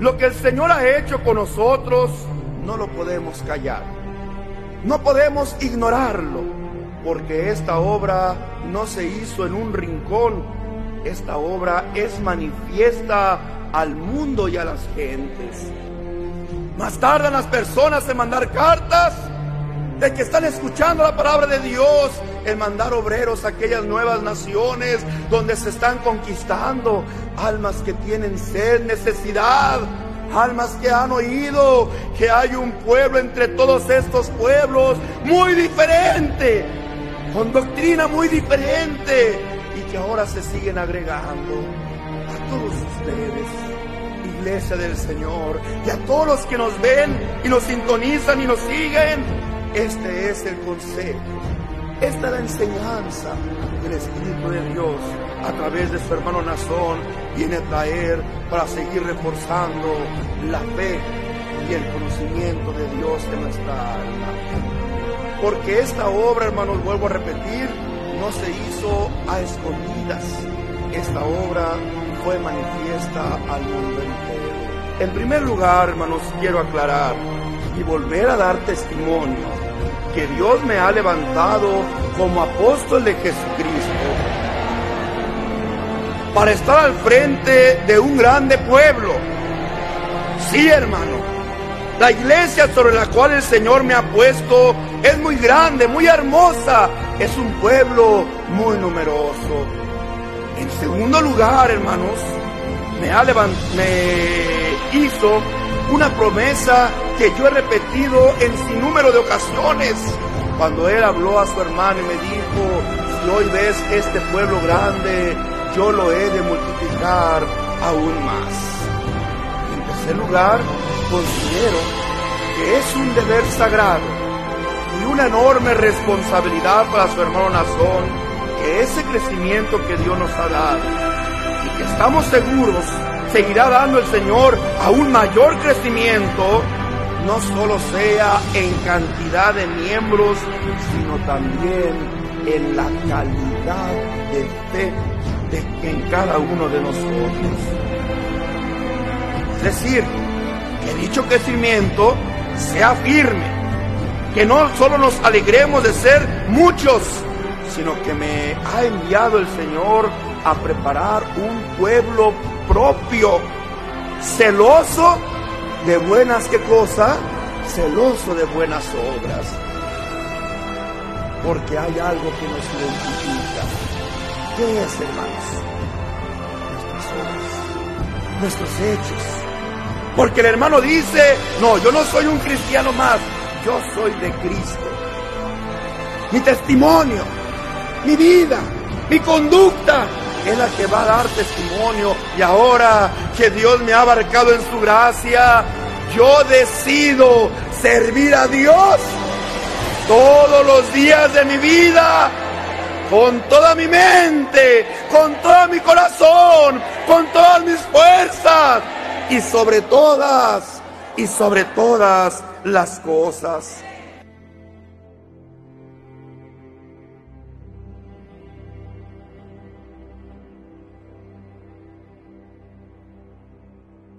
Lo que el Señor ha hecho con nosotros no lo podemos callar. No podemos ignorarlo, porque esta obra no se hizo en un rincón. Esta obra es manifiesta al mundo y a las gentes. Más tardan las personas en mandar cartas de que están escuchando la palabra de Dios, en mandar obreros a aquellas nuevas naciones donde se están conquistando almas que tienen sed, necesidad, almas que han oído que hay un pueblo entre todos estos pueblos muy diferente, con doctrina muy diferente y que ahora se siguen agregando a todos ustedes, iglesia del Señor, y a todos los que nos ven y nos sintonizan y nos siguen este es el consejo. Esta es la enseñanza del Espíritu de Dios a través de su hermano Nazón viene a traer para seguir reforzando la fe y el conocimiento de Dios en nuestra alma. Porque esta obra, hermanos, vuelvo a repetir, no se hizo a escondidas. Esta obra fue manifiesta al mundo entero. En primer lugar, hermanos, quiero aclarar y volver a dar testimonio que Dios me ha levantado como apóstol de Jesucristo para estar al frente de un grande pueblo. Sí, hermano, la iglesia sobre la cual el Señor me ha puesto es muy grande, muy hermosa, es un pueblo muy numeroso. En segundo lugar, hermanos, me, ha me hizo una promesa que yo he repetido en sin número de ocasiones. Cuando él habló a su hermano y me dijo, si hoy ves este pueblo grande, yo lo he de multiplicar aún más. En tercer lugar, considero que es un deber sagrado y una enorme responsabilidad para su hermano Nazón que ese crecimiento que Dios nos ha dado y que estamos seguros seguirá dando el Señor a un mayor crecimiento, no solo sea en cantidad de miembros, sino también en la calidad de fe de en cada uno de nosotros. Es decir, que dicho crecimiento sea firme, que no solo nos alegremos de ser muchos, sino que me ha enviado el Señor a preparar un pueblo propio, celoso de buenas qué cosa, celoso de buenas obras. Porque hay algo que nos identifica. ¿Qué es, hermanos? Nuestras obras, nuestros hechos. Porque el hermano dice, no, yo no soy un cristiano más, yo soy de Cristo. Mi testimonio, mi vida, mi conducta, es la que va a dar testimonio. Y ahora que Dios me ha abarcado en su gracia, yo decido servir a Dios todos los días de mi vida. Con toda mi mente, con todo mi corazón, con todas mis fuerzas y sobre todas, y sobre todas las cosas.